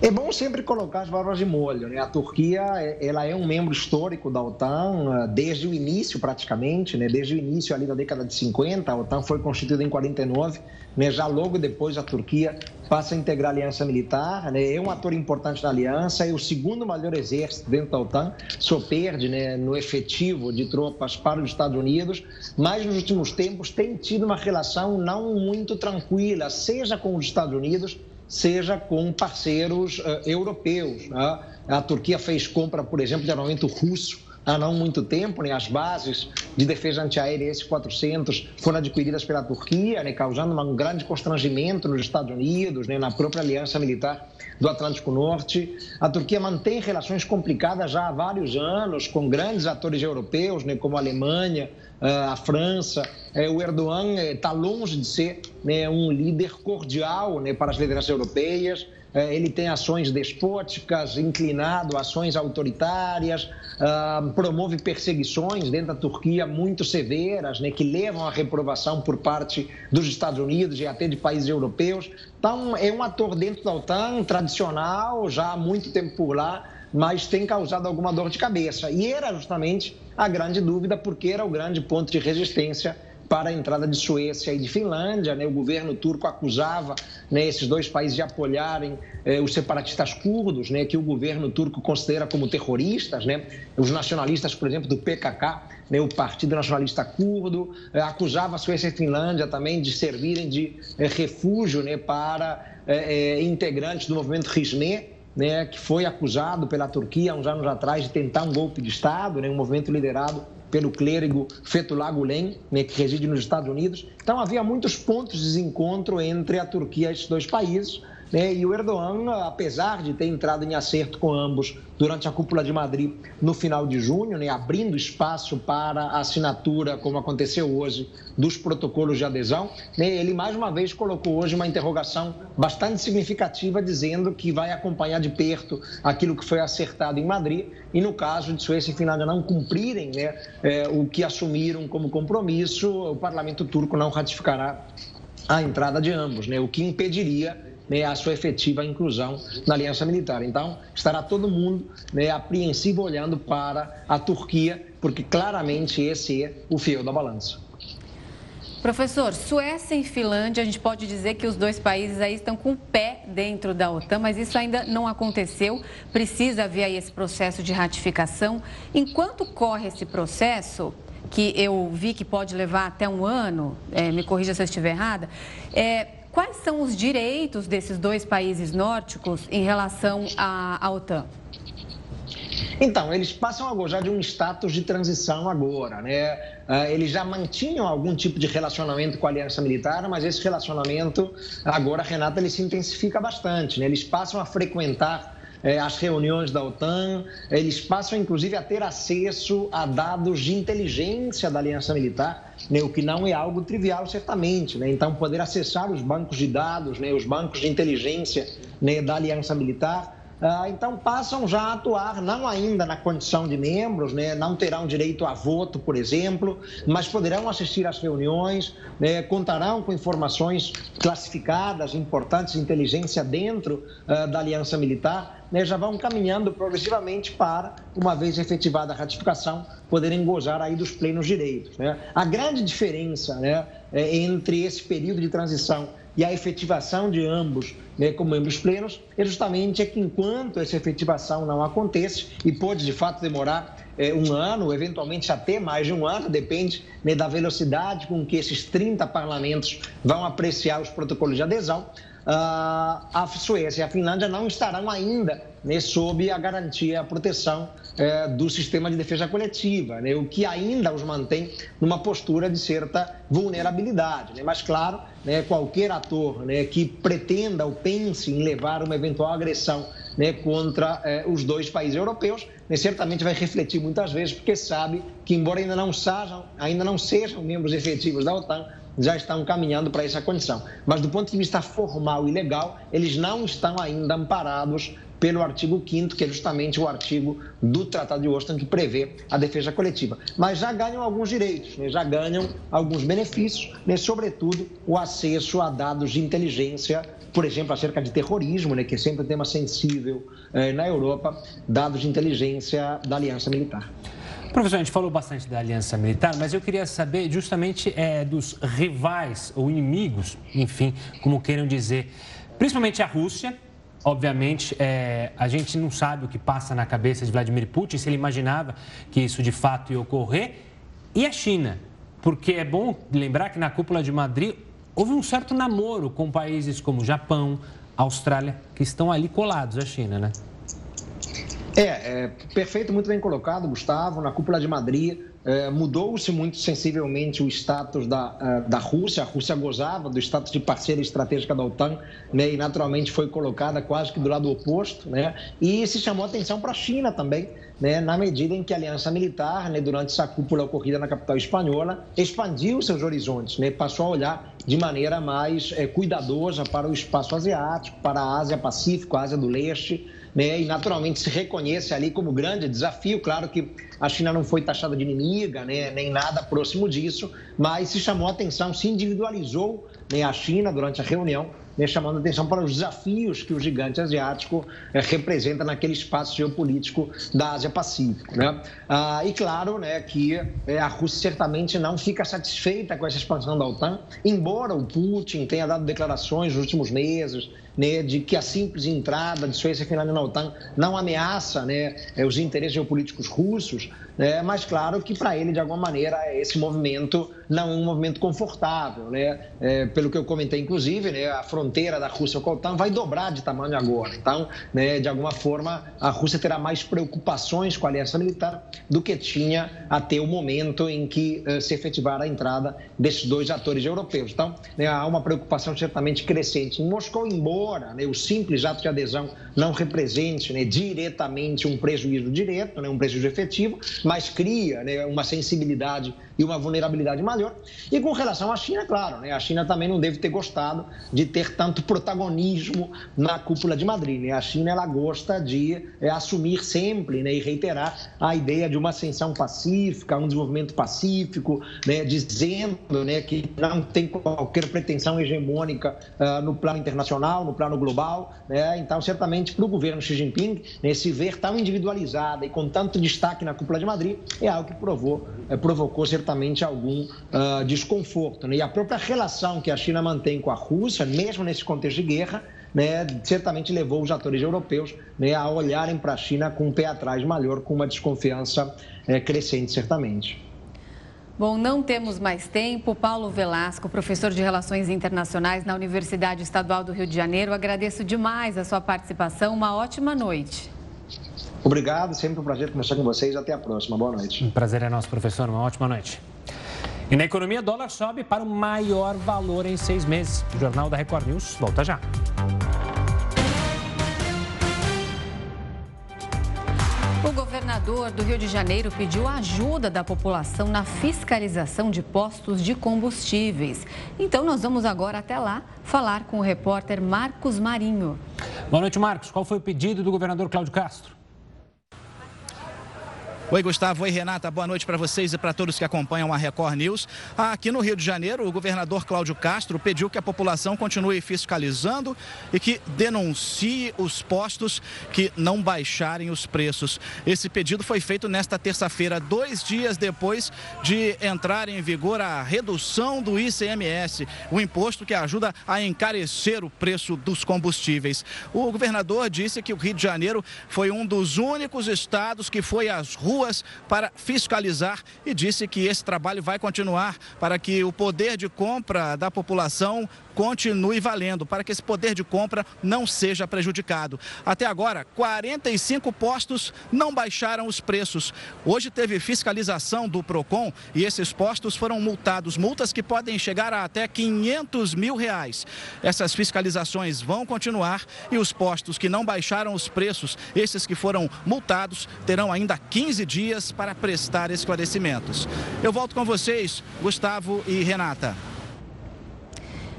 É bom sempre colocar as barbas de molho. Né? A Turquia ela é um membro histórico da OTAN ah, desde o início, praticamente, né? desde o início ali da década de 50. A OTAN foi constituída em 49. Né? Já logo depois a Turquia passa a integrar a aliança militar. Né? É um ator importante na aliança, é o segundo maior exército dentro da OTAN. Só perde né, no efetivo de tropas para os Estados Unidos, mas nos últimos tempos tem tido uma relação não muito tranquila, seja com os Estados Unidos seja com parceiros uh, europeus. Né? A Turquia fez compra, por exemplo, de armamento russo há não muito tempo, né? as bases de defesa antiaérea S-400 foram adquiridas pela Turquia, né? causando um grande constrangimento nos Estados Unidos, né? na própria aliança militar do Atlântico Norte. A Turquia mantém relações complicadas já há vários anos com grandes atores europeus, né? como a Alemanha, a França. É, o Erdogan está longe de ser né, um líder cordial né, para as lideranças europeias. É, ele tem ações despóticas, inclinado ações autoritárias, uh, promove perseguições dentro da Turquia muito severas, né, que levam à reprovação por parte dos Estados Unidos e até de países europeus. Então, é um ator dentro da OTAN, tradicional, já há muito tempo por lá, mas tem causado alguma dor de cabeça. E era justamente a grande dúvida, porque era o grande ponto de resistência para a entrada de Suécia e de Finlândia. Né? O governo turco acusava né, esses dois países de apoiarem eh, os separatistas curdos, né, que o governo turco considera como terroristas, né? os nacionalistas, por exemplo, do PKK, né, o Partido Nacionalista Curdo, eh, acusava a Suécia e a Finlândia também de servirem de eh, refúgio né, para eh, eh integrantes do movimento Hizmet, né, que foi acusado pela Turquia uns anos atrás de tentar um golpe de Estado, né, um movimento liderado pelo clérigo Fethullah Gulen, né, que reside nos Estados Unidos. Então havia muitos pontos de desencontro entre a Turquia e esses dois países. Né? E o Erdogan, apesar de ter entrado em acerto com ambos durante a cúpula de Madrid no final de junho, né? abrindo espaço para a assinatura, como aconteceu hoje, dos protocolos de adesão, né? ele mais uma vez colocou hoje uma interrogação bastante significativa, dizendo que vai acompanhar de perto aquilo que foi acertado em Madrid e, no caso de Suécia e Finlândia não cumprirem né? é, o que assumiram como compromisso, o parlamento turco não ratificará a entrada de ambos, né? o que impediria né, a sua efetiva inclusão na aliança militar. Então, estará todo mundo né, apreensivo olhando para a Turquia, porque claramente esse é o fiel da balança. Professor, Suécia e Finlândia, a gente pode dizer que os dois países aí estão com o pé dentro da OTAN, mas isso ainda não aconteceu. Precisa haver aí esse processo de ratificação. Enquanto corre esse processo, que eu vi que pode levar até um ano, é, me corrija se eu estiver errada, é, Quais são os direitos desses dois países nórdicos em relação à, à OTAN? Então, eles passam a gozar de um status de transição agora, né? Ah, eles já mantinham algum tipo de relacionamento com a aliança militar, mas esse relacionamento, agora, Renata, ele se intensifica bastante, né? Eles passam a frequentar é, as reuniões da OTAN, eles passam inclusive a ter acesso a dados de inteligência da Aliança Militar, né, o que não é algo trivial, certamente. Né? Então, poder acessar os bancos de dados, né, os bancos de inteligência né, da Aliança Militar, então passam já a atuar, não ainda na condição de membros, né? não terão direito a voto, por exemplo, mas poderão assistir às reuniões, né? contarão com informações classificadas, importantes inteligência dentro uh, da Aliança Militar, né? já vão caminhando progressivamente para, uma vez efetivada a ratificação, poderem gozar aí dos plenos direitos. Né? A grande diferença né, é entre esse período de transição e a efetivação de ambos né, como membros plenos é justamente é que enquanto essa efetivação não acontece, e pode de fato demorar é, um ano, eventualmente até mais de um ano, depende né, da velocidade com que esses 30 parlamentos vão apreciar os protocolos de adesão, ah, a Suécia e a Finlândia não estarão ainda né, sob a garantia, a proteção é, do sistema de defesa coletiva, né, o que ainda os mantém numa postura de certa vulnerabilidade. Né, mas, claro, né, qualquer ator né, que pretenda ou pense em levar uma eventual agressão né, contra é, os dois países europeus, né, certamente vai refletir muitas vezes, porque sabe que, embora ainda não sejam, ainda não sejam membros efetivos da OTAN, já estão caminhando para essa condição. Mas do ponto de vista formal e legal, eles não estão ainda amparados pelo artigo 5 que é justamente o artigo do Tratado de Washington que prevê a defesa coletiva. Mas já ganham alguns direitos, né? já ganham alguns benefícios, né? sobretudo o acesso a dados de inteligência, por exemplo, acerca de terrorismo, né? que é sempre um tema sensível eh, na Europa, dados de inteligência da Aliança Militar. Professor, a gente falou bastante da aliança militar, mas eu queria saber justamente é, dos rivais ou inimigos, enfim, como queiram dizer, principalmente a Rússia, Obviamente, é, a gente não sabe o que passa na cabeça de Vladimir Putin, se ele imaginava que isso de fato ia ocorrer. E a China, porque é bom lembrar que na cúpula de Madrid houve um certo namoro com países como Japão, Austrália, que estão ali colados à China, né? É, é perfeito, muito bem colocado, Gustavo. Na cúpula de Madrid, é, mudou-se muito sensivelmente o status da, é, da Rússia. A Rússia gozava do status de parceira estratégica da OTAN né, e, naturalmente, foi colocada quase que do lado oposto. Né, e se chamou atenção para a China também, né, na medida em que a aliança militar, né, durante essa cúpula ocorrida na capital espanhola, expandiu seus horizontes, né, passou a olhar de maneira mais é, cuidadosa para o espaço asiático, para a Ásia-Pacífico, a Ásia do Leste né, e naturalmente se reconhece ali como grande desafio. Claro que A China não foi taxada de inimiga, né, nem nada próximo disso, mas se chamou a atenção, se individualizou né, a China durante a reunião né, chamando atenção para os desafios que o gigante asiático é, representa naquele espaço geopolítico da Ásia-Pacífico. Né? Ah, e claro né, que é, a Rússia certamente não fica satisfeita com essa expansão da OTAN, embora o Putin tenha dado declarações nos últimos meses né, de que a simples entrada de Suécia e Finlândia na OTAN não ameaça né, é, os interesses geopolíticos russos, né, mas claro que para ele, de alguma maneira, esse movimento não é um movimento confortável. Né? É, pelo que eu comentei, inclusive, né, a fronteira da Rússia com a OTAN vai dobrar de tamanho agora. Então, né, de alguma forma, a Rússia terá mais preocupações com a aliança militar do que tinha até o momento em que uh, se efetivar a entrada desses dois atores europeus. Então, né, há uma preocupação certamente crescente em Moscou, embora né, o simples ato de adesão não represente né, diretamente um prejuízo direto, né, um prejuízo efetivo, mas cria né, uma sensibilidade e uma vulnerabilidade maior. E com relação à China, claro, né, a China também não deve ter gostado de ter tanto protagonismo na cúpula de Madrid. Né? A China ela gosta de é, assumir sempre né, e reiterar a ideia de uma ascensão pacífica, um desenvolvimento pacífico, né, dizendo né, que não tem qualquer pretensão hegemônica uh, no plano internacional, no plano global. Né? Então, certamente, para o governo Xi Jinping, né, se ver tão individualizada e com tanto destaque na cúpula de Madrid, é algo que provou, é, provocou certamente algum uh, desconforto. Né? E a própria relação que a China mantém com a Rússia, mesmo nesse contexto de guerra, né, certamente levou os atores europeus né, a olharem para a China com um pé atrás maior, com uma desconfiança é, crescente, certamente. Bom, não temos mais tempo. Paulo Velasco, professor de Relações Internacionais na Universidade Estadual do Rio de Janeiro, agradeço demais a sua participação. Uma ótima noite. Obrigado, sempre um prazer conversar com vocês. Até a próxima. Boa noite. Um prazer é nosso, professor. Uma ótima noite. E na economia, dólar sobe para o maior valor em seis meses. O Jornal da Record News volta já. O governador do Rio de Janeiro pediu ajuda da população na fiscalização de postos de combustíveis. Então, nós vamos agora até lá falar com o repórter Marcos Marinho. Boa noite, Marcos. Qual foi o pedido do governador Cláudio Castro? Oi, Gustavo. Oi, Renata. Boa noite para vocês e para todos que acompanham a Record News. Aqui no Rio de Janeiro, o governador Cláudio Castro pediu que a população continue fiscalizando e que denuncie os postos que não baixarem os preços. Esse pedido foi feito nesta terça-feira, dois dias depois de entrar em vigor a redução do ICMS, o imposto que ajuda a encarecer o preço dos combustíveis. O governador disse que o Rio de Janeiro foi um dos únicos estados que foi às ruas ruas para fiscalizar e disse que esse trabalho vai continuar para que o poder de compra da população continue valendo, para que esse poder de compra não seja prejudicado. Até agora, 45 postos não baixaram os preços. Hoje teve fiscalização do PROCON e esses postos foram multados, multas que podem chegar a até 500 mil reais. Essas fiscalizações vão continuar e os postos que não baixaram os preços, esses que foram multados, terão ainda 15 dias para prestar esclarecimentos. Eu volto com vocês, Gustavo e Renata.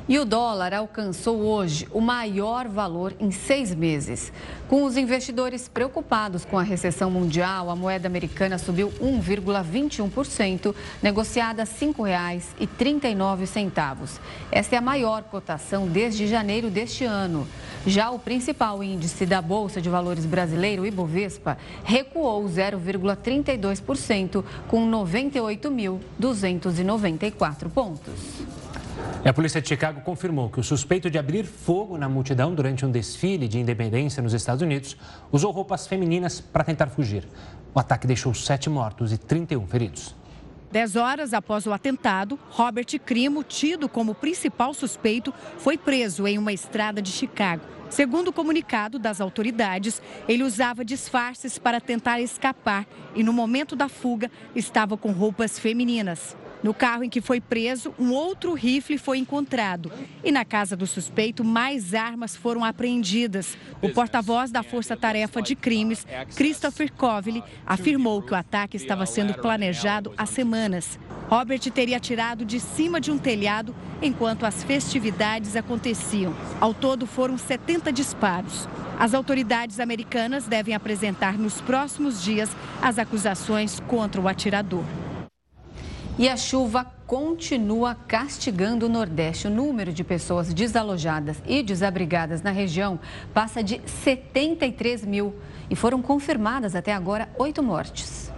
E o dólar alcançou hoje o maior valor em seis meses. Com os investidores preocupados com a recessão mundial, a moeda americana subiu 1,21%, negociada a R$ 5,39. Essa é a maior cotação desde janeiro deste ano. Já o principal índice da Bolsa de Valores brasileiro, o Ibovespa, recuou 0,32%, com 98.294 pontos. A polícia de Chicago confirmou que o suspeito de abrir fogo na multidão durante um desfile de independência nos Estados Unidos usou roupas femininas para tentar fugir. O ataque deixou sete mortos e 31 feridos. Dez horas após o atentado, Robert Crimo, tido como principal suspeito, foi preso em uma estrada de Chicago. Segundo o comunicado das autoridades, ele usava disfarces para tentar escapar e, no momento da fuga, estava com roupas femininas. No carro em que foi preso, um outro rifle foi encontrado. E na casa do suspeito, mais armas foram apreendidas. O porta-voz da Força Tarefa de Crimes, Christopher Covely, afirmou que o ataque estava sendo planejado há semanas. Robert teria atirado de cima de um telhado enquanto as festividades aconteciam. Ao todo, foram 70 disparos. As autoridades americanas devem apresentar nos próximos dias as acusações contra o atirador. E a chuva continua castigando o Nordeste. O número de pessoas desalojadas e desabrigadas na região passa de 73 mil e foram confirmadas até agora oito mortes.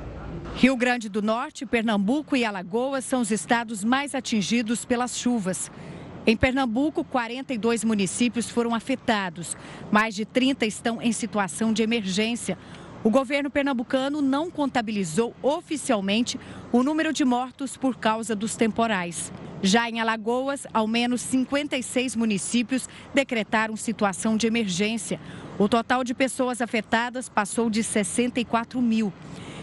Rio Grande do Norte, Pernambuco e Alagoas são os estados mais atingidos pelas chuvas. Em Pernambuco, 42 municípios foram afetados. Mais de 30 estão em situação de emergência. O governo pernambucano não contabilizou oficialmente o número de mortos por causa dos temporais. Já em Alagoas, ao menos 56 municípios decretaram situação de emergência. O total de pessoas afetadas passou de 64 mil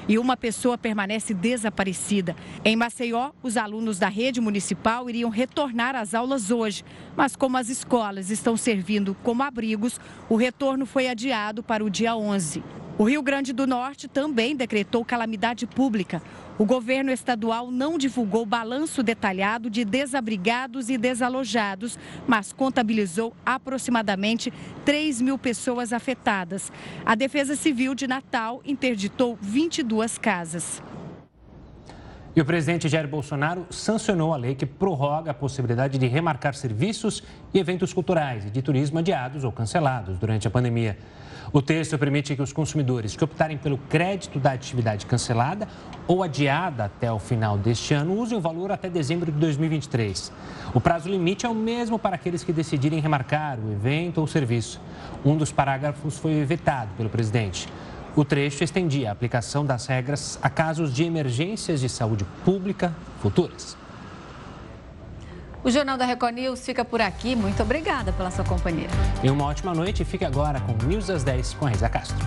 e uma pessoa permanece desaparecida. Em Maceió, os alunos da rede municipal iriam retornar às aulas hoje, mas como as escolas estão servindo como abrigos, o retorno foi adiado para o dia 11. O Rio Grande do Norte também decretou calamidade pública. O governo estadual não divulgou balanço detalhado de desabrigados e desalojados, mas contabilizou aproximadamente 3 mil pessoas afetadas. A Defesa Civil de Natal interditou 22 casas. E o presidente Jair Bolsonaro sancionou a lei que prorroga a possibilidade de remarcar serviços e eventos culturais e de turismo adiados ou cancelados durante a pandemia. O texto permite que os consumidores que optarem pelo crédito da atividade cancelada ou adiada até o final deste ano usem o valor até dezembro de 2023. O prazo limite é o mesmo para aqueles que decidirem remarcar o evento ou serviço. Um dos parágrafos foi vetado pelo presidente. O trecho estendia a aplicação das regras a casos de emergências de saúde pública futuras. O Jornal da Record News fica por aqui. Muito obrigada pela sua companhia. E uma ótima noite. Fique agora com News às 10 com a Reza Castro.